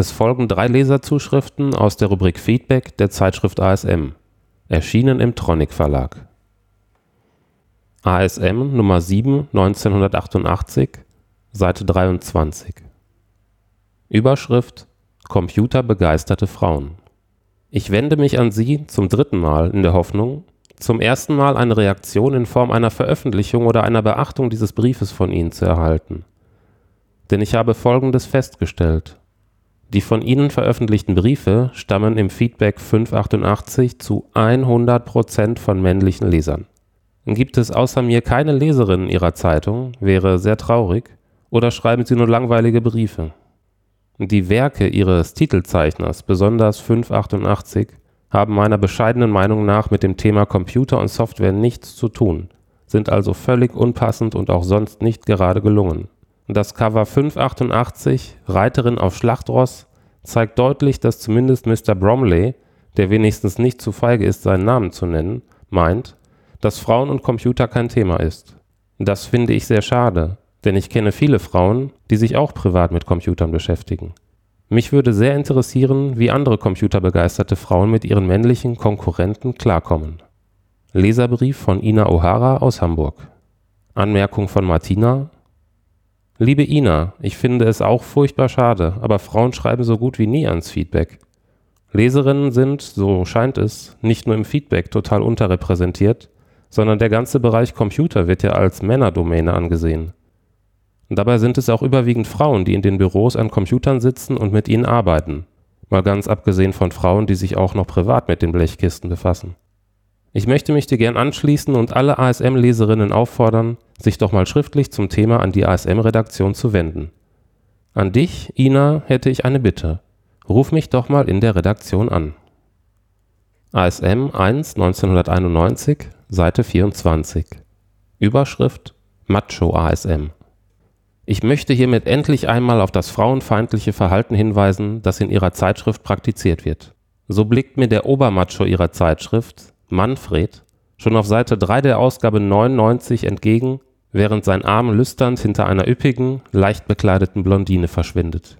Es folgen drei Leserzuschriften aus der Rubrik Feedback der Zeitschrift ASM, erschienen im Tronic Verlag. ASM Nummer 7 1988, Seite 23 Überschrift Computerbegeisterte Frauen Ich wende mich an Sie zum dritten Mal in der Hoffnung, zum ersten Mal eine Reaktion in Form einer Veröffentlichung oder einer Beachtung dieses Briefes von Ihnen zu erhalten. Denn ich habe Folgendes festgestellt. Die von Ihnen veröffentlichten Briefe stammen im Feedback 588 zu 100% von männlichen Lesern. Gibt es außer mir keine Leserinnen Ihrer Zeitung, wäre sehr traurig, oder schreiben Sie nur langweilige Briefe? Die Werke Ihres Titelzeichners, besonders 588, haben meiner bescheidenen Meinung nach mit dem Thema Computer und Software nichts zu tun, sind also völlig unpassend und auch sonst nicht gerade gelungen. Das Cover 588, Reiterin auf Schlachtross, zeigt deutlich, dass zumindest Mr. Bromley, der wenigstens nicht zu feige ist, seinen Namen zu nennen, meint, dass Frauen und Computer kein Thema ist. Das finde ich sehr schade, denn ich kenne viele Frauen, die sich auch privat mit Computern beschäftigen. Mich würde sehr interessieren, wie andere computerbegeisterte Frauen mit ihren männlichen Konkurrenten klarkommen. Leserbrief von Ina O'Hara aus Hamburg. Anmerkung von Martina. Liebe Ina, ich finde es auch furchtbar schade, aber Frauen schreiben so gut wie nie ans Feedback. Leserinnen sind, so scheint es, nicht nur im Feedback total unterrepräsentiert, sondern der ganze Bereich Computer wird ja als Männerdomäne angesehen. Dabei sind es auch überwiegend Frauen, die in den Büros an Computern sitzen und mit ihnen arbeiten. Mal ganz abgesehen von Frauen, die sich auch noch privat mit den Blechkisten befassen. Ich möchte mich dir gern anschließen und alle ASM-Leserinnen auffordern, sich doch mal schriftlich zum Thema an die ASM-Redaktion zu wenden. An dich, Ina, hätte ich eine Bitte. Ruf mich doch mal in der Redaktion an. ASM 1 1991, Seite 24. Überschrift Macho ASM. Ich möchte hiermit endlich einmal auf das frauenfeindliche Verhalten hinweisen, das in ihrer Zeitschrift praktiziert wird. So blickt mir der Obermacho ihrer Zeitschrift, Manfred, schon auf Seite 3 der Ausgabe 99 entgegen, während sein Arm lüsternd hinter einer üppigen, leicht bekleideten Blondine verschwindet.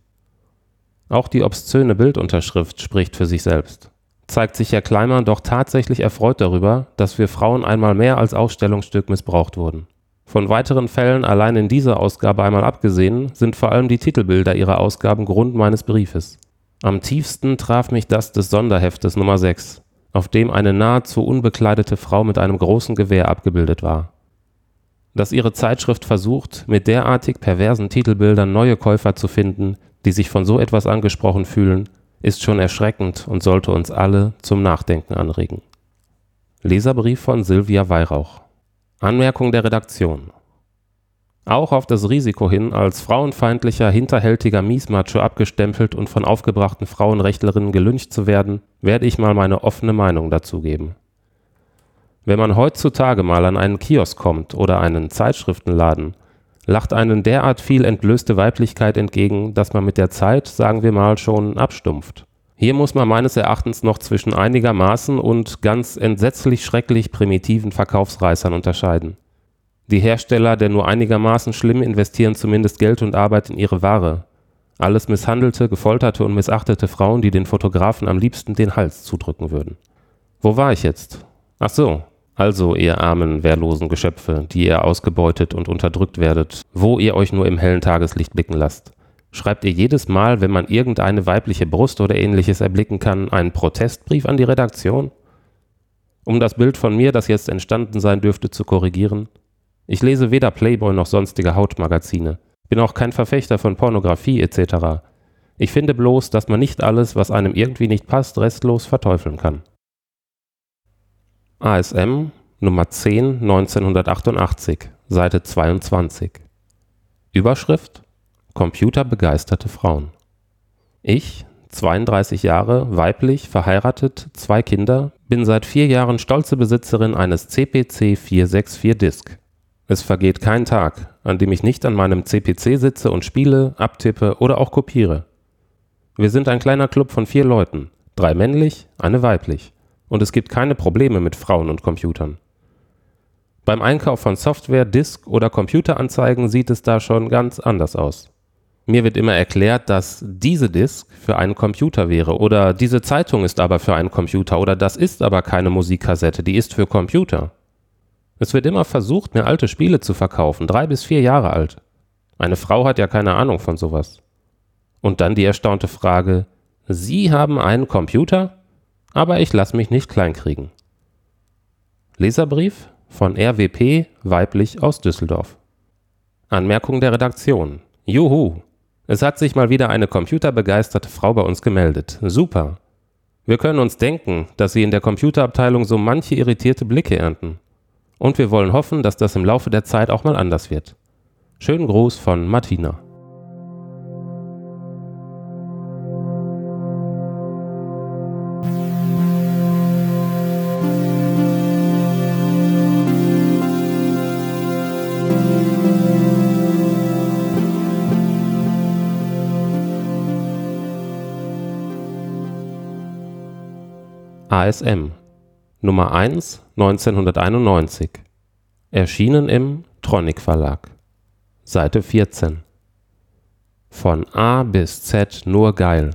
Auch die obszöne Bildunterschrift spricht für sich selbst. Zeigt sich Herr Kleimann doch tatsächlich erfreut darüber, dass wir Frauen einmal mehr als Ausstellungsstück missbraucht wurden. Von weiteren Fällen allein in dieser Ausgabe einmal abgesehen, sind vor allem die Titelbilder ihrer Ausgaben Grund meines Briefes. Am tiefsten traf mich das des Sonderheftes Nummer 6, auf dem eine nahezu unbekleidete Frau mit einem großen Gewehr abgebildet war. Dass ihre Zeitschrift versucht, mit derartig perversen Titelbildern neue Käufer zu finden, die sich von so etwas angesprochen fühlen, ist schon erschreckend und sollte uns alle zum Nachdenken anregen. Leserbrief von Silvia Weihrauch Anmerkung der Redaktion. Auch auf das Risiko hin, als frauenfeindlicher, hinterhältiger Miesmacho abgestempelt und von aufgebrachten Frauenrechtlerinnen gelyncht zu werden, werde ich mal meine offene Meinung dazugeben. Wenn man heutzutage mal an einen Kiosk kommt oder einen Zeitschriftenladen, lacht einen derart viel entblößte Weiblichkeit entgegen, dass man mit der Zeit, sagen wir mal, schon abstumpft. Hier muss man meines Erachtens noch zwischen einigermaßen und ganz entsetzlich schrecklich primitiven Verkaufsreißern unterscheiden. Die Hersteller der nur einigermaßen schlimm investieren zumindest Geld und Arbeit in ihre Ware. Alles misshandelte, gefolterte und missachtete Frauen, die den Fotografen am liebsten den Hals zudrücken würden. Wo war ich jetzt? Ach so, also ihr armen, wehrlosen Geschöpfe, die ihr ausgebeutet und unterdrückt werdet, wo ihr euch nur im hellen Tageslicht blicken lasst. Schreibt ihr jedes Mal, wenn man irgendeine weibliche Brust oder ähnliches erblicken kann, einen Protestbrief an die Redaktion? Um das Bild von mir, das jetzt entstanden sein dürfte, zu korrigieren. Ich lese weder Playboy noch sonstige Hautmagazine. Bin auch kein Verfechter von Pornografie etc. Ich finde bloß, dass man nicht alles, was einem irgendwie nicht passt, restlos verteufeln kann. ASM Nummer 10 1988, Seite 22. Überschrift Computerbegeisterte Frauen. Ich, 32 Jahre, weiblich, verheiratet, zwei Kinder, bin seit vier Jahren stolze Besitzerin eines CPC 464 Disk. Es vergeht kein Tag, an dem ich nicht an meinem CPC sitze und spiele, abtippe oder auch kopiere. Wir sind ein kleiner Club von vier Leuten, drei männlich, eine weiblich, und es gibt keine Probleme mit Frauen und Computern. Beim Einkauf von Software, Disk oder Computeranzeigen sieht es da schon ganz anders aus. Mir wird immer erklärt, dass diese Disk für einen Computer wäre oder diese Zeitung ist aber für einen Computer oder das ist aber keine Musikkassette, die ist für Computer. Es wird immer versucht, mir alte Spiele zu verkaufen, drei bis vier Jahre alt. Meine Frau hat ja keine Ahnung von sowas. Und dann die erstaunte Frage, Sie haben einen Computer? Aber ich lasse mich nicht kleinkriegen. Leserbrief von RWP, weiblich aus Düsseldorf. Anmerkung der Redaktion. Juhu! Es hat sich mal wieder eine computerbegeisterte Frau bei uns gemeldet. Super! Wir können uns denken, dass Sie in der Computerabteilung so manche irritierte Blicke ernten. Und wir wollen hoffen, dass das im Laufe der Zeit auch mal anders wird. Schönen Gruß von Martina. ASM Nummer 1 1991 Erschienen im Tronic Verlag. Seite 14 Von A bis Z nur geil.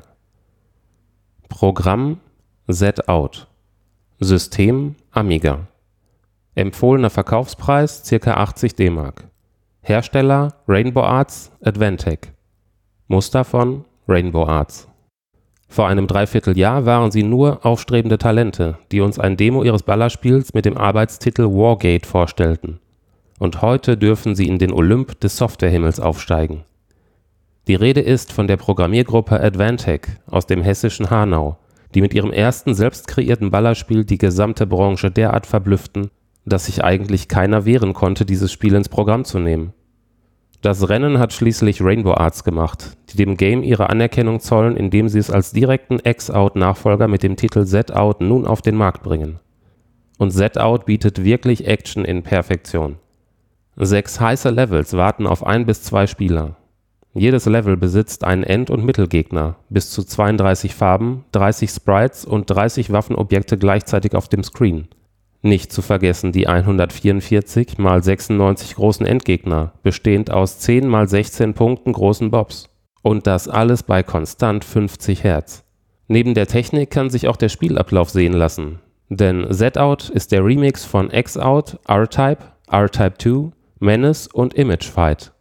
Programm Z-Out. System Amiga. Empfohlener Verkaufspreis ca. 80 DM Hersteller Rainbow Arts Advantech. Muster von Rainbow Arts vor einem Dreivierteljahr waren sie nur aufstrebende Talente, die uns ein Demo ihres Ballerspiels mit dem Arbeitstitel Wargate vorstellten. Und heute dürfen sie in den Olymp des Softwarehimmels aufsteigen. Die Rede ist von der Programmiergruppe Advantech aus dem hessischen Hanau, die mit ihrem ersten selbst kreierten Ballerspiel die gesamte Branche derart verblüfften, dass sich eigentlich keiner wehren konnte, dieses Spiel ins Programm zu nehmen das Rennen hat schließlich Rainbow Arts gemacht, die dem Game ihre Anerkennung zollen, indem sie es als direkten X-Out-Nachfolger mit dem Titel Z-Out nun auf den Markt bringen. Und Z-Out bietet wirklich Action in Perfektion. Sechs heiße Levels warten auf ein bis zwei Spieler. Jedes Level besitzt einen End- und Mittelgegner, bis zu 32 Farben, 30 Sprites und 30 Waffenobjekte gleichzeitig auf dem Screen. Nicht zu vergessen die 144 mal 96 großen Endgegner, bestehend aus 10 mal 16 Punkten großen Bobs. Und das alles bei konstant 50 Hertz. Neben der Technik kann sich auch der Spielablauf sehen lassen. Denn Z-Out ist der Remix von X-Out, R-Type, R-Type 2, Menace und Image Fight.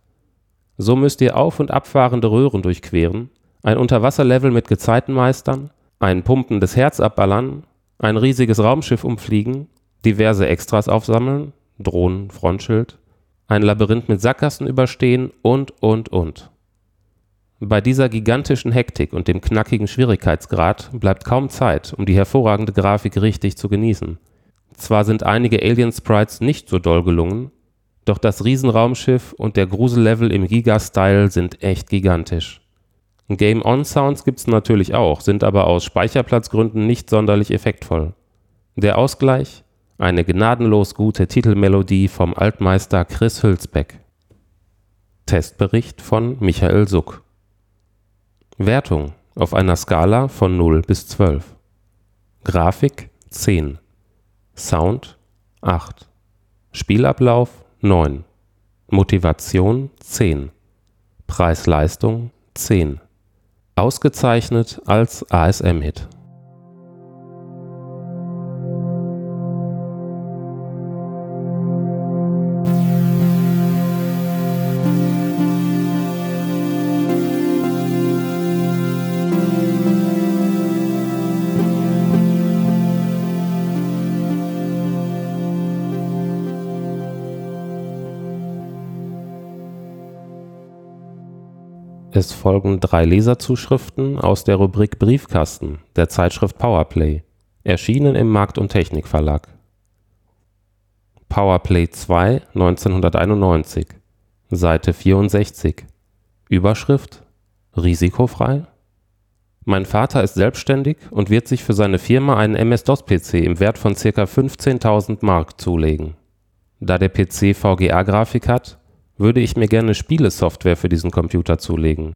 So müsst ihr auf- und abfahrende Röhren durchqueren, ein Unterwasserlevel mit Gezeitenmeistern, ein pumpendes Herz abballern, ein riesiges Raumschiff umfliegen diverse Extras aufsammeln, Drohnen, Frontschild, ein Labyrinth mit Sackgassen überstehen und, und, und. Bei dieser gigantischen Hektik und dem knackigen Schwierigkeitsgrad bleibt kaum Zeit, um die hervorragende Grafik richtig zu genießen. Zwar sind einige Alien-Sprites nicht so doll gelungen, doch das Riesenraumschiff und der Grusellevel im Giga-Style sind echt gigantisch. Game-On-Sounds gibt's natürlich auch, sind aber aus Speicherplatzgründen nicht sonderlich effektvoll. Der Ausgleich? Eine gnadenlos gute Titelmelodie vom Altmeister Chris Hülsbeck. Testbericht von Michael Suck. Wertung auf einer Skala von 0 bis 12. Grafik 10. Sound 8. Spielablauf 9. Motivation 10. Preis-Leistung 10. Ausgezeichnet als ASM-Hit. Es folgen drei Leserzuschriften aus der Rubrik Briefkasten der Zeitschrift Powerplay, erschienen im Markt und Technik Verlag. Powerplay 2 1991 Seite 64 Überschrift Risikofrei Mein Vater ist selbstständig und wird sich für seine Firma einen MS-DOS-PC im Wert von ca. 15.000 Mark zulegen. Da der PC VGA-Grafik hat würde ich mir gerne Spielesoftware für diesen Computer zulegen.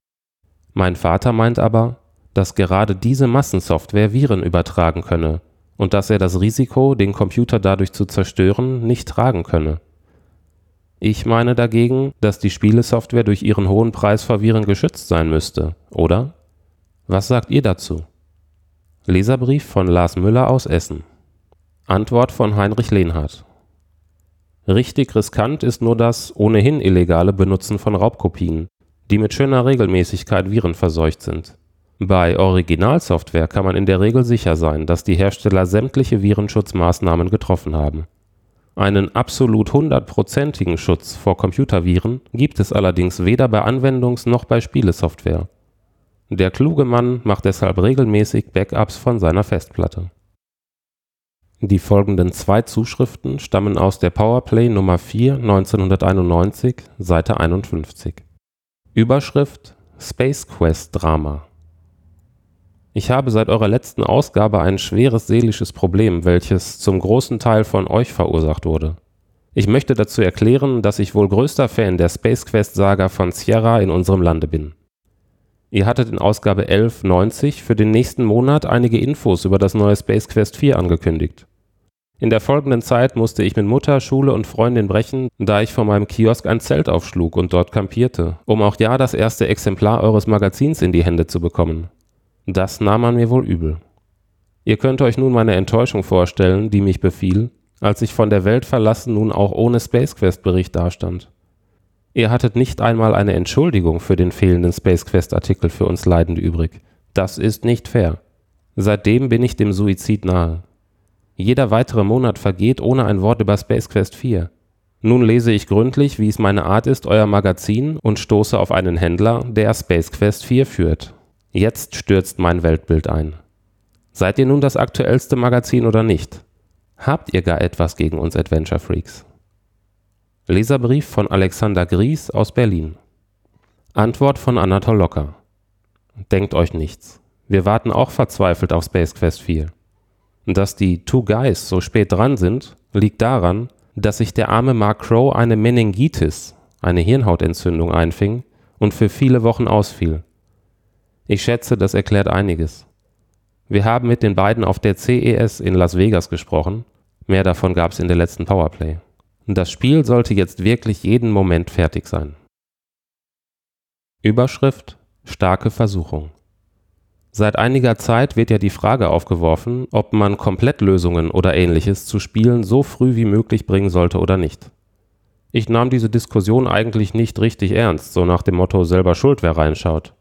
Mein Vater meint aber, dass gerade diese Massensoftware Viren übertragen könne und dass er das Risiko, den Computer dadurch zu zerstören, nicht tragen könne. Ich meine dagegen, dass die Spielesoftware durch ihren hohen Preis vor Viren geschützt sein müsste, oder? Was sagt ihr dazu? Leserbrief von Lars Müller aus Essen. Antwort von Heinrich Lehnhardt. Richtig riskant ist nur das ohnehin illegale Benutzen von Raubkopien, die mit schöner Regelmäßigkeit virenverseucht sind. Bei Originalsoftware kann man in der Regel sicher sein, dass die Hersteller sämtliche Virenschutzmaßnahmen getroffen haben einen absolut hundertprozentigen Schutz vor Computerviren gibt es allerdings weder bei Anwendungs noch bei Spielesoftware. Der kluge Mann macht deshalb regelmäßig Backups von seiner Festplatte. Die folgenden zwei Zuschriften stammen aus der Powerplay Nummer 4 1991, Seite 51. Überschrift Space Quest Drama ich habe seit eurer letzten Ausgabe ein schweres seelisches Problem, welches zum großen Teil von euch verursacht wurde. Ich möchte dazu erklären, dass ich wohl größter Fan der Space Quest Saga von Sierra in unserem Lande bin. Ihr hattet in Ausgabe 1190 für den nächsten Monat einige Infos über das neue Space Quest 4 angekündigt. In der folgenden Zeit musste ich mit Mutter, Schule und Freundin brechen, da ich vor meinem Kiosk ein Zelt aufschlug und dort kampierte, um auch ja das erste Exemplar eures Magazins in die Hände zu bekommen. Das nahm man mir wohl übel. Ihr könnt euch nun meine Enttäuschung vorstellen, die mich befiel, als ich von der Welt verlassen nun auch ohne Space Quest Bericht dastand. Ihr hattet nicht einmal eine Entschuldigung für den fehlenden Space Quest Artikel für uns Leidende übrig. Das ist nicht fair. Seitdem bin ich dem Suizid nahe. Jeder weitere Monat vergeht ohne ein Wort über Space Quest 4. Nun lese ich gründlich, wie es meine Art ist, euer Magazin und stoße auf einen Händler, der Space Quest 4 führt Jetzt stürzt mein Weltbild ein. Seid ihr nun das aktuellste Magazin oder nicht? Habt ihr gar etwas gegen uns Adventure Freaks? Leserbrief von Alexander Gries aus Berlin. Antwort von Anatol Locker. Denkt euch nichts. Wir warten auch verzweifelt auf Space Quest 4. Dass die Two Guys so spät dran sind, liegt daran, dass sich der arme Mark Crow eine Meningitis, eine Hirnhautentzündung einfing und für viele Wochen ausfiel. Ich schätze, das erklärt einiges. Wir haben mit den beiden auf der CES in Las Vegas gesprochen. Mehr davon gab es in der letzten Powerplay. Das Spiel sollte jetzt wirklich jeden Moment fertig sein. Überschrift Starke Versuchung. Seit einiger Zeit wird ja die Frage aufgeworfen, ob man Komplettlösungen oder ähnliches zu Spielen so früh wie möglich bringen sollte oder nicht. Ich nahm diese Diskussion eigentlich nicht richtig ernst, so nach dem Motto selber schuld, wer reinschaut.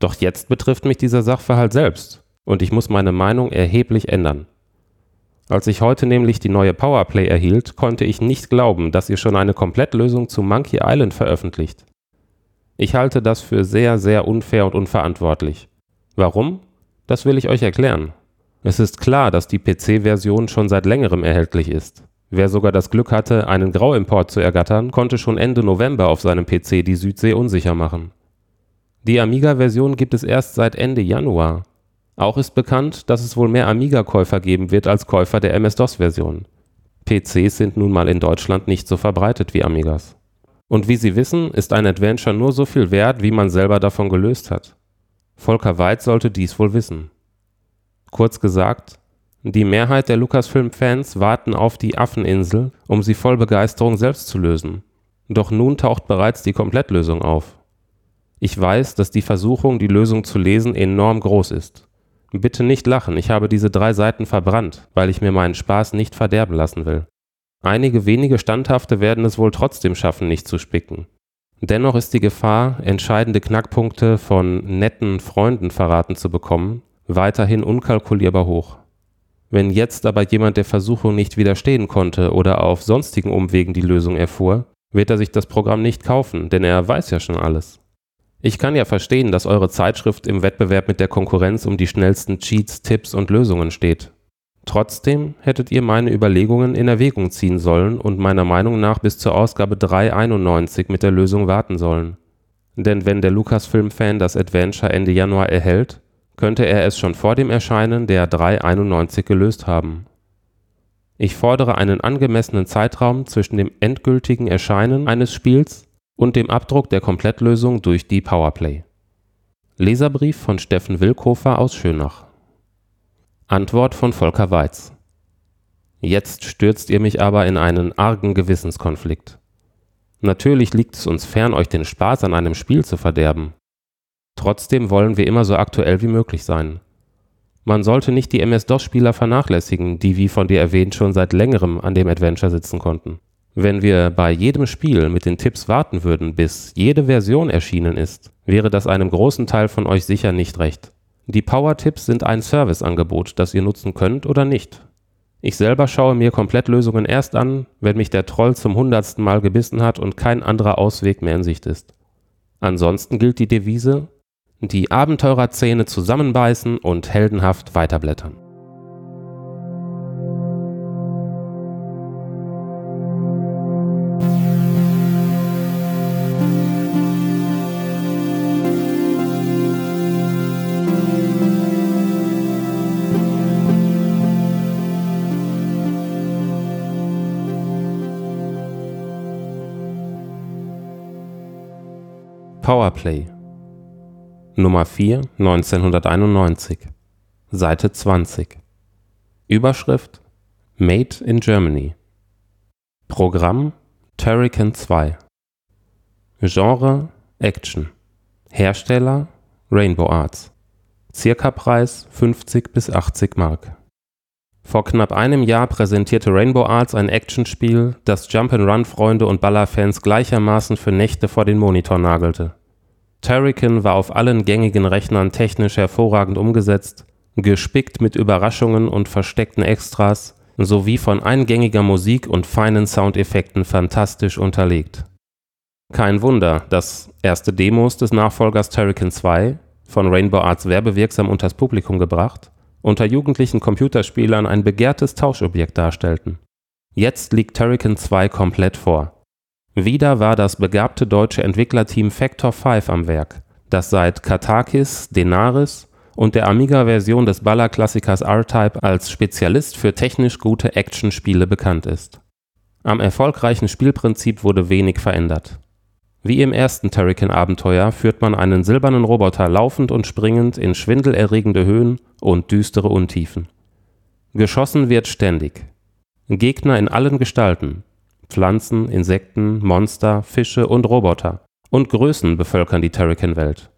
Doch jetzt betrifft mich dieser Sachverhalt selbst und ich muss meine Meinung erheblich ändern. Als ich heute nämlich die neue Powerplay erhielt, konnte ich nicht glauben, dass ihr schon eine Komplettlösung zu Monkey Island veröffentlicht. Ich halte das für sehr, sehr unfair und unverantwortlich. Warum? Das will ich euch erklären. Es ist klar, dass die PC-Version schon seit längerem erhältlich ist. Wer sogar das Glück hatte, einen Grauimport zu ergattern, konnte schon Ende November auf seinem PC die Südsee unsicher machen. Die Amiga-Version gibt es erst seit Ende Januar. Auch ist bekannt, dass es wohl mehr Amiga-Käufer geben wird als Käufer der MS-DOS-Version. PCs sind nun mal in Deutschland nicht so verbreitet wie Amigas. Und wie Sie wissen, ist ein Adventure nur so viel wert, wie man selber davon gelöst hat. Volker Weid sollte dies wohl wissen. Kurz gesagt, die Mehrheit der Lucasfilm-Fans warten auf die Affeninsel, um sie voll Begeisterung selbst zu lösen. Doch nun taucht bereits die Komplettlösung auf. Ich weiß, dass die Versuchung, die Lösung zu lesen, enorm groß ist. Bitte nicht lachen, ich habe diese drei Seiten verbrannt, weil ich mir meinen Spaß nicht verderben lassen will. Einige wenige Standhafte werden es wohl trotzdem schaffen, nicht zu spicken. Dennoch ist die Gefahr, entscheidende Knackpunkte von netten Freunden verraten zu bekommen, weiterhin unkalkulierbar hoch. Wenn jetzt aber jemand der Versuchung nicht widerstehen konnte oder auf sonstigen Umwegen die Lösung erfuhr, wird er sich das Programm nicht kaufen, denn er weiß ja schon alles. Ich kann ja verstehen, dass eure Zeitschrift im Wettbewerb mit der Konkurrenz um die schnellsten Cheats, Tipps und Lösungen steht. Trotzdem hättet ihr meine Überlegungen in Erwägung ziehen sollen und meiner Meinung nach bis zur Ausgabe 391 mit der Lösung warten sollen. Denn wenn der Lucasfilm-Fan das Adventure Ende Januar erhält, könnte er es schon vor dem Erscheinen der 391 gelöst haben. Ich fordere einen angemessenen Zeitraum zwischen dem endgültigen Erscheinen eines Spiels und dem Abdruck der Komplettlösung durch die Powerplay. Leserbrief von Steffen Wilkofer aus Schönach. Antwort von Volker Weiz. Jetzt stürzt ihr mich aber in einen argen Gewissenskonflikt. Natürlich liegt es uns fern, euch den Spaß an einem Spiel zu verderben. Trotzdem wollen wir immer so aktuell wie möglich sein. Man sollte nicht die MS-DOS-Spieler vernachlässigen, die wie von dir erwähnt schon seit längerem an dem Adventure sitzen konnten. Wenn wir bei jedem Spiel mit den Tipps warten würden, bis jede Version erschienen ist, wäre das einem großen Teil von euch sicher nicht recht. Die Power-Tipps sind ein Serviceangebot, das ihr nutzen könnt oder nicht. Ich selber schaue mir Komplettlösungen erst an, wenn mich der Troll zum hundertsten Mal gebissen hat und kein anderer Ausweg mehr in Sicht ist. Ansonsten gilt die Devise, die Abenteurerzähne zusammenbeißen und heldenhaft weiterblättern. Powerplay. Nummer 4 1991 Seite 20 Überschrift Made in Germany. Programm Turrican 2 Genre Action. Hersteller Rainbow Arts. Circa-Preis 50 bis 80 Mark. Vor knapp einem Jahr präsentierte Rainbow Arts ein Actionspiel, das Jump'n'Run-Freunde und Ballerfans gleichermaßen für Nächte vor den Monitor nagelte. Turrican war auf allen gängigen Rechnern technisch hervorragend umgesetzt, gespickt mit Überraschungen und versteckten Extras sowie von eingängiger Musik und feinen Soundeffekten fantastisch unterlegt. Kein Wunder, dass erste Demos des Nachfolgers Turrican 2, von Rainbow Arts werbewirksam unters Publikum gebracht, unter jugendlichen Computerspielern ein begehrtes Tauschobjekt darstellten. Jetzt liegt Turrican 2 komplett vor. Wieder war das begabte deutsche Entwicklerteam Factor 5 am Werk, das seit Katakis, Denaris und der Amiga-Version des Baller-Klassikers R-Type als Spezialist für technisch gute Actionspiele bekannt ist. Am erfolgreichen Spielprinzip wurde wenig verändert. Wie im ersten Turrican-Abenteuer führt man einen silbernen Roboter laufend und springend in schwindelerregende Höhen und düstere Untiefen. Geschossen wird ständig. Gegner in allen Gestalten Pflanzen, Insekten, Monster, Fische und Roboter und Größen bevölkern die Turrican-Welt.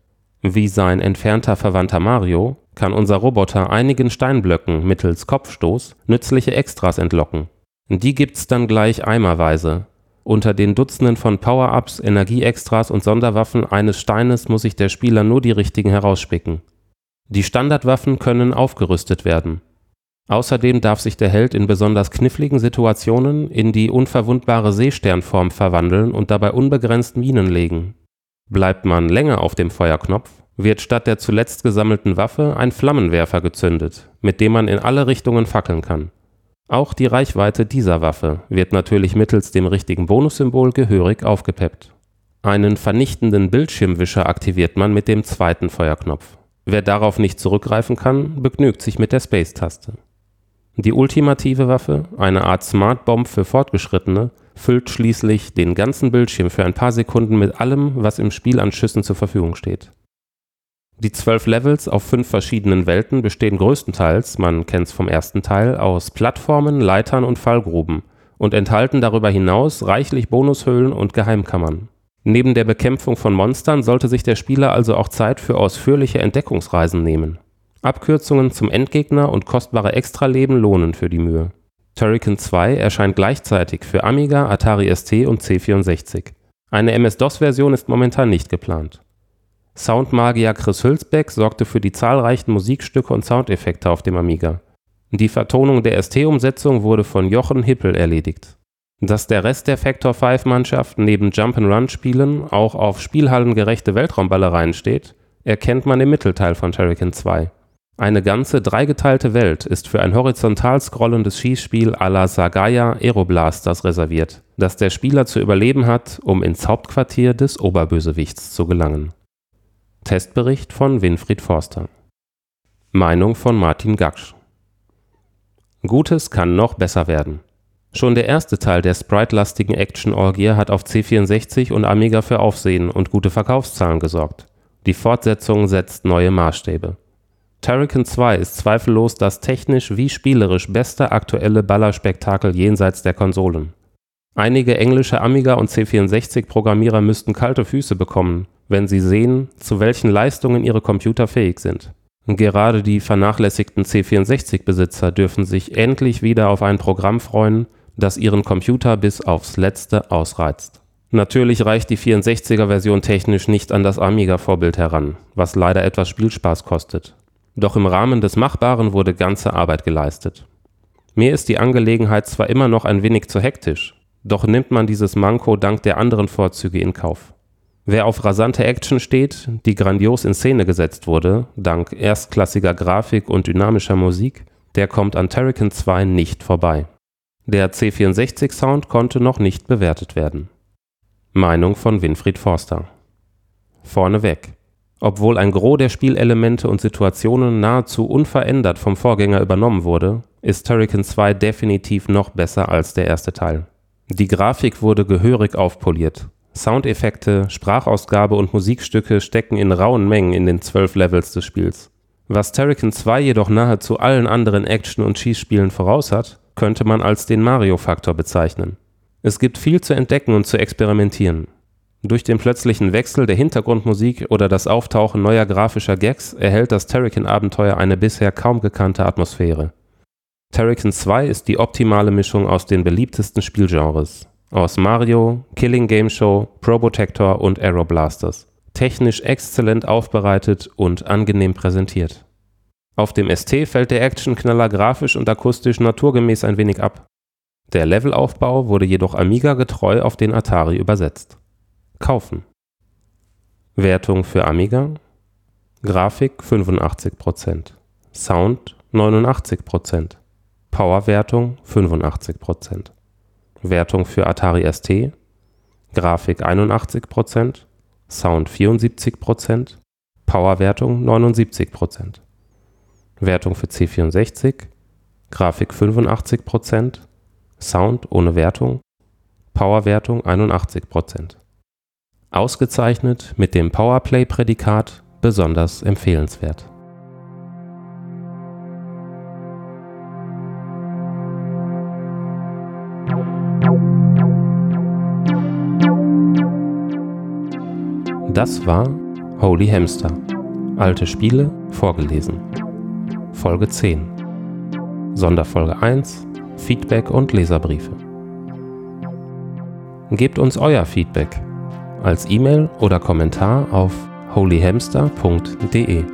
Wie sein entfernter Verwandter Mario kann unser Roboter einigen Steinblöcken mittels Kopfstoß nützliche Extras entlocken. Die gibt's dann gleich eimerweise, unter den Dutzenden von Power-Ups, Energieextras und Sonderwaffen eines Steines muss sich der Spieler nur die richtigen herauspicken. Die Standardwaffen können aufgerüstet werden. Außerdem darf sich der Held in besonders kniffligen Situationen in die unverwundbare Seesternform verwandeln und dabei unbegrenzt Minen legen. Bleibt man länger auf dem Feuerknopf, wird statt der zuletzt gesammelten Waffe ein Flammenwerfer gezündet, mit dem man in alle Richtungen fackeln kann. Auch die Reichweite dieser Waffe wird natürlich mittels dem richtigen Bonussymbol gehörig aufgepeppt. Einen vernichtenden Bildschirmwischer aktiviert man mit dem zweiten Feuerknopf. Wer darauf nicht zurückgreifen kann, begnügt sich mit der Space-Taste. Die ultimative Waffe, eine Art Smart Bomb für Fortgeschrittene, füllt schließlich den ganzen Bildschirm für ein paar Sekunden mit allem, was im Spiel an Schüssen zur Verfügung steht. Die zwölf Levels auf fünf verschiedenen Welten bestehen größtenteils, man kennt's vom ersten Teil, aus Plattformen, Leitern und Fallgruben und enthalten darüber hinaus reichlich Bonushöhlen und Geheimkammern. Neben der Bekämpfung von Monstern sollte sich der Spieler also auch Zeit für ausführliche Entdeckungsreisen nehmen. Abkürzungen zum Endgegner und kostbare Extraleben lohnen für die Mühe. Turrican 2 erscheint gleichzeitig für Amiga, Atari ST und C64. Eine MS-DOS-Version ist momentan nicht geplant. Soundmagier Chris Hülsbeck sorgte für die zahlreichen Musikstücke und Soundeffekte auf dem Amiga. Die Vertonung der ST-Umsetzung wurde von Jochen Hippel erledigt. Dass der Rest der Factor 5-Mannschaft neben Jump'n'Run-Spielen auch auf spielhallengerechte Weltraumballereien steht, erkennt man im Mittelteil von Turrican 2. Eine ganze dreigeteilte Welt ist für ein horizontal scrollendes Schießspiel à la Sagaya Aeroblasters reserviert, das der Spieler zu überleben hat, um ins Hauptquartier des Oberbösewichts zu gelangen Testbericht von Winfried Forster. Meinung von Martin Gaksch. Gutes kann noch besser werden. Schon der erste Teil der sprite-lastigen Action-Orgie hat auf C64 und Amiga für Aufsehen und gute Verkaufszahlen gesorgt. Die Fortsetzung setzt neue Maßstäbe. Turrican 2 ist zweifellos das technisch wie spielerisch beste aktuelle Ballerspektakel jenseits der Konsolen. Einige englische Amiga- und C64-Programmierer müssten kalte Füße bekommen, wenn sie sehen, zu welchen Leistungen ihre Computer fähig sind. Gerade die vernachlässigten C64-Besitzer dürfen sich endlich wieder auf ein Programm freuen, das ihren Computer bis aufs Letzte ausreizt. Natürlich reicht die 64er-Version technisch nicht an das Amiga-Vorbild heran, was leider etwas Spielspaß kostet. Doch im Rahmen des Machbaren wurde ganze Arbeit geleistet. Mir ist die Angelegenheit zwar immer noch ein wenig zu hektisch, doch nimmt man dieses Manko dank der anderen Vorzüge in Kauf. Wer auf rasante Action steht, die grandios in Szene gesetzt wurde, dank erstklassiger Grafik und dynamischer Musik, der kommt an Terrican 2 nicht vorbei. Der C64-Sound konnte noch nicht bewertet werden. Meinung von Winfried Forster. Vorneweg. Obwohl ein Gros der Spielelemente und Situationen nahezu unverändert vom Vorgänger übernommen wurde, ist Turrican 2 definitiv noch besser als der erste Teil. Die Grafik wurde gehörig aufpoliert. Soundeffekte, Sprachausgabe und Musikstücke stecken in rauen Mengen in den zwölf Levels des Spiels. Was Turrican 2 jedoch nahezu allen anderen Action- und Schießspielen voraus hat, könnte man als den Mario-Faktor bezeichnen. Es gibt viel zu entdecken und zu experimentieren. Durch den plötzlichen Wechsel der Hintergrundmusik oder das Auftauchen neuer grafischer Gags erhält das Terrican-Abenteuer eine bisher kaum gekannte Atmosphäre. Terrican 2 ist die optimale Mischung aus den beliebtesten Spielgenres. Aus Mario, Killing Game Show, Probotector und Aeroblasters. Technisch exzellent aufbereitet und angenehm präsentiert. Auf dem ST fällt der Actionknaller grafisch und akustisch naturgemäß ein wenig ab. Der Levelaufbau wurde jedoch Amiga-getreu auf den Atari übersetzt. Kaufen. Wertung für Amiga: Grafik 85%, Sound 89%, Powerwertung 85%. Wertung für Atari ST: Grafik 81%, Sound 74%, Powerwertung 79%. Wertung für C64, Grafik 85%, Sound ohne Wertung, Powerwertung 81%. Ausgezeichnet mit dem Powerplay-Prädikat besonders empfehlenswert. Das war Holy Hamster. Alte Spiele vorgelesen. Folge 10. Sonderfolge 1 Feedback und Leserbriefe. Gebt uns euer Feedback als E-Mail oder Kommentar auf holyhamster.de.